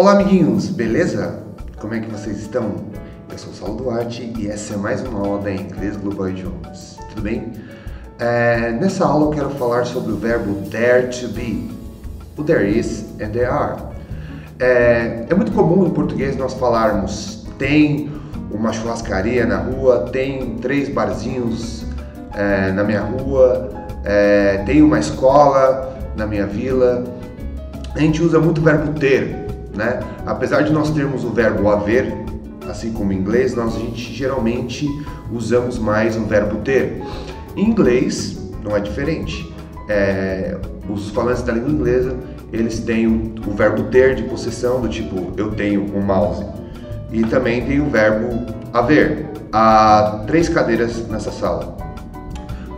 Olá, amiguinhos, beleza? Como é que vocês estão? Eu sou o Saulo Duarte e essa é mais uma aula da Inglês Global Idiomas. Tudo bem? É, nessa aula eu quero falar sobre o verbo dare to be. O there is and there are. É, é muito comum em português nós falarmos tem uma churrascaria na rua, tem três barzinhos é, na minha rua, é, tem uma escola na minha vila. A gente usa muito o verbo ter, né? Apesar de nós termos o verbo haver, assim como em inglês, nós a gente geralmente usamos mais o verbo ter. Em inglês não é diferente. É, os falantes da língua inglesa eles têm o, o, verbo ter de possessão do tipo eu tenho um mouse e também tem o verbo haver. Há três cadeiras nessa sala.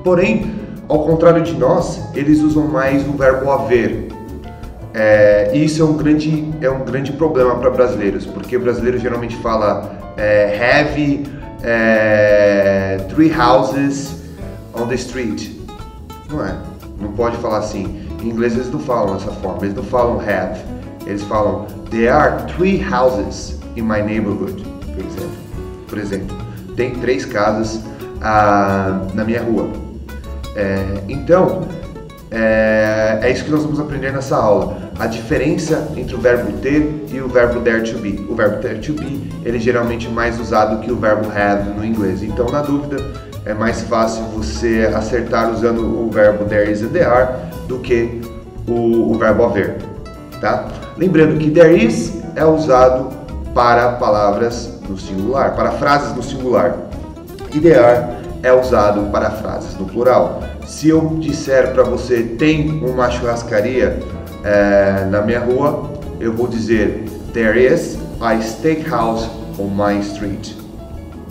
Porém, ao contrário de nós, eles usam mais o verbo haver. É, isso é um grande, é um grande problema para brasileiros, porque o brasileiro geralmente fala é, have é, three houses on the street. Não é? Não pode falar assim. Em inglês eles não falam dessa forma, eles não falam have. Eles falam there are three houses in my neighborhood, por exemplo. Por exemplo, tem três casas ah, na minha rua. É, então, é, é, isso que nós vamos aprender nessa aula. A diferença entre o verbo ter e o verbo dare to be. O verbo dare to be, ele é geralmente mais usado que o verbo have no inglês. Então, na dúvida, é mais fácil você acertar usando o verbo there is and there are do que o, o verbo haver, tá? Lembrando que there is é usado para palavras no singular, para frases no singular. E there are é usado para frases no plural. Se eu disser para você tem uma churrascaria é, na minha rua, eu vou dizer there is a steakhouse on my street.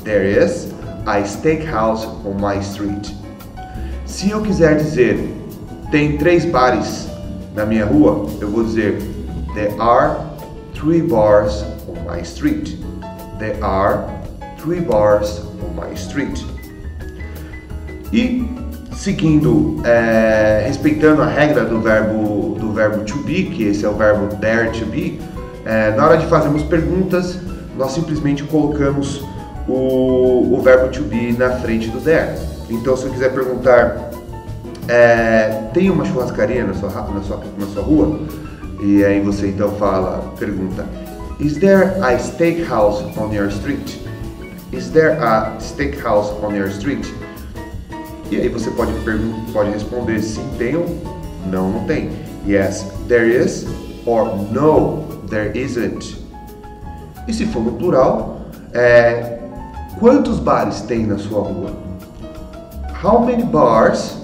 There is a steakhouse on my street. Se eu quiser dizer tem três bares na minha rua, eu vou dizer there are three bars on my street. There are three bars on my street. E seguindo, é, respeitando a regra do verbo, do verbo to be, que esse é o verbo dare to be, é, na hora de fazermos perguntas, nós simplesmente colocamos o, o verbo to be na frente do there. Então, se eu quiser perguntar, é, tem uma churrascaria na sua, na, sua, na sua rua? E aí você então fala, pergunta, Is there a steakhouse on your street? Is there a steakhouse on your street? E aí você pode, pode responder sim, tem ou não, não tem. Yes, there is or no, there isn't. E se for no plural, é, quantos bares tem na sua rua? How many bars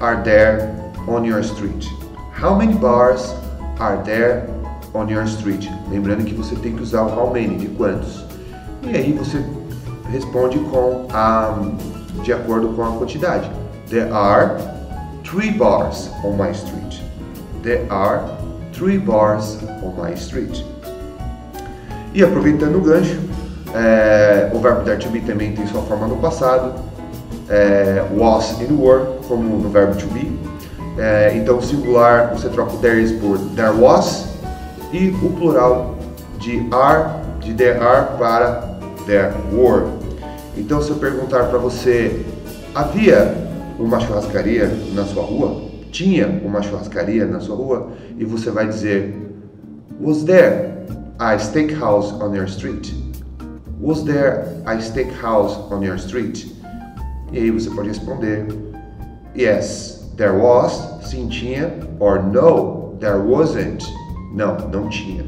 are there on your street? How many bars are there on your street? Lembrando que você tem que usar o how many, de quantos. E aí você responde com a de acordo com a quantidade. There are three bars on my street. There are three bars on my street. E aproveitando o gancho, é, o verbo there to be também tem sua forma no passado, é, was e were, como no verbo to be. É, então, singular você troca o there is por there was e o plural de are, de there are para there were. Então, se eu perguntar para você, havia uma churrascaria na sua rua? Tinha uma churrascaria na sua rua? E você vai dizer, Was there a steakhouse on your street? Was there a steakhouse on your street? E aí você pode responder, Yes, there was, sim tinha, or No, there wasn't, não, não tinha.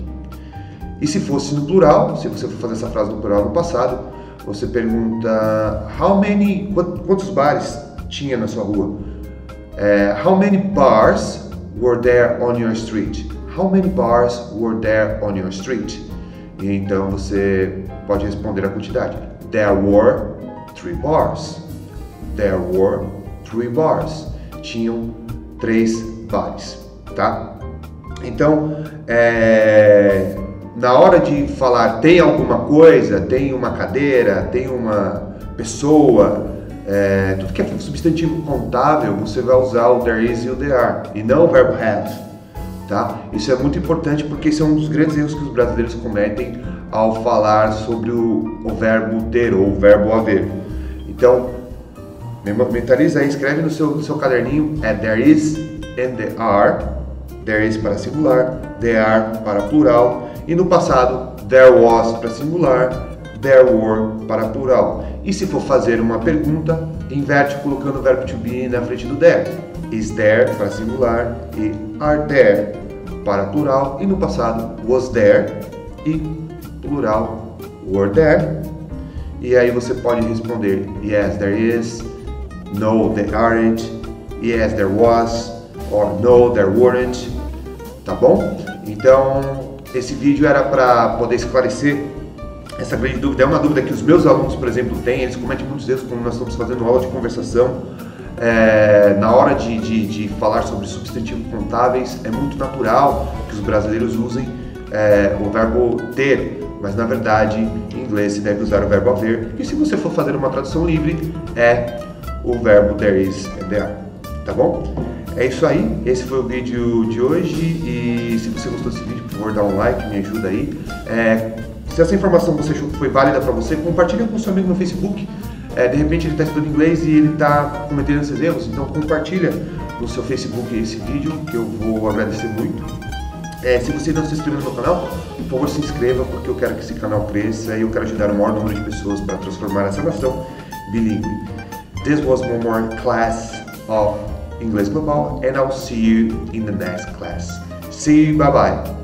E se fosse no plural, se você for fazer essa frase no plural no passado, você pergunta how many, quantos bares tinha na sua rua? É, how many bars were there on your street? How many bars were there on your street? E então você pode responder a quantidade. There were three bars. There were three bars. Tinham três bares, tá? Então, é, na hora de falar tem alguma coisa, tem uma cadeira, tem uma pessoa, é, tudo que é substantivo contável, você vai usar o there is e o there are, e não o verbo have. tá? Isso é muito importante porque esse é um dos grandes erros que os brasileiros cometem ao falar sobre o, o verbo ter ou o verbo haver. Então, mentaliza aí, escreve no seu, no seu caderninho, é there is and there are, there is para singular, there are para plural, e no passado, there was para singular, there were para plural. E se for fazer uma pergunta, inverte colocando o verbo to be na frente do there. Is there para singular e are there para plural, e no passado, was there e plural, were there. E aí você pode responder yes, there is, no, there aren't, yes, there was, or no, there weren't, tá bom? Então, esse vídeo era para poder esclarecer essa grande dúvida. É uma dúvida que os meus alunos, por exemplo, têm, eles cometem muitos erros quando nós estamos fazendo aula de conversação. É, na hora de, de, de, falar sobre substantivos contáveis, é muito natural que os brasileiros usem é, o verbo ter, mas na verdade em inglês se deve usar o verbo haver. E se você for fazer uma tradução livre, é o verbo there is and there. Tá bom? É isso aí, esse foi o vídeo de hoje e se você gostou desse vídeo, favor, dá um like, me ajuda aí. É, se essa informação você achou que foi válida para você, compartilha com seu amigo no Facebook. É, de repente ele está estudando inglês e ele está cometendo esses erros, então compartilha no seu Facebook esse vídeo, que eu vou agradecer muito. É, se você não se inscreveu no meu canal, por favor se inscreva, porque eu quero que esse canal cresça e eu quero ajudar o maior número de pessoas para transformar essa nação bilíngue. This was one more class of English Global, and I'll see you in the next class. See you, bye bye.